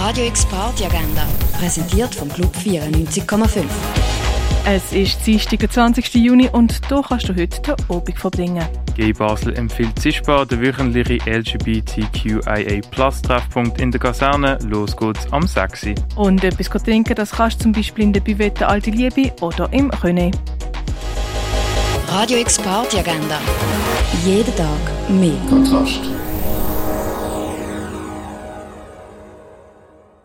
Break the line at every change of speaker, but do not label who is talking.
Radio X Party Agenda, präsentiert vom Club 94,5.
Es ist Dienstag, der 20. Juni und hier kannst du heute den Abend verbringen.
Gay Basel empfiehlt Zischbar den wöchentlichen LGBTQIA-Plus-Treffpunkt in der Kaserne. Los geht's am 6.
Und etwas trinken, das kannst du zum Beispiel in der Bivette Alte Liebe oder im René.
Radio X Party Agenda. Jeden Tag mehr.
Kontrast.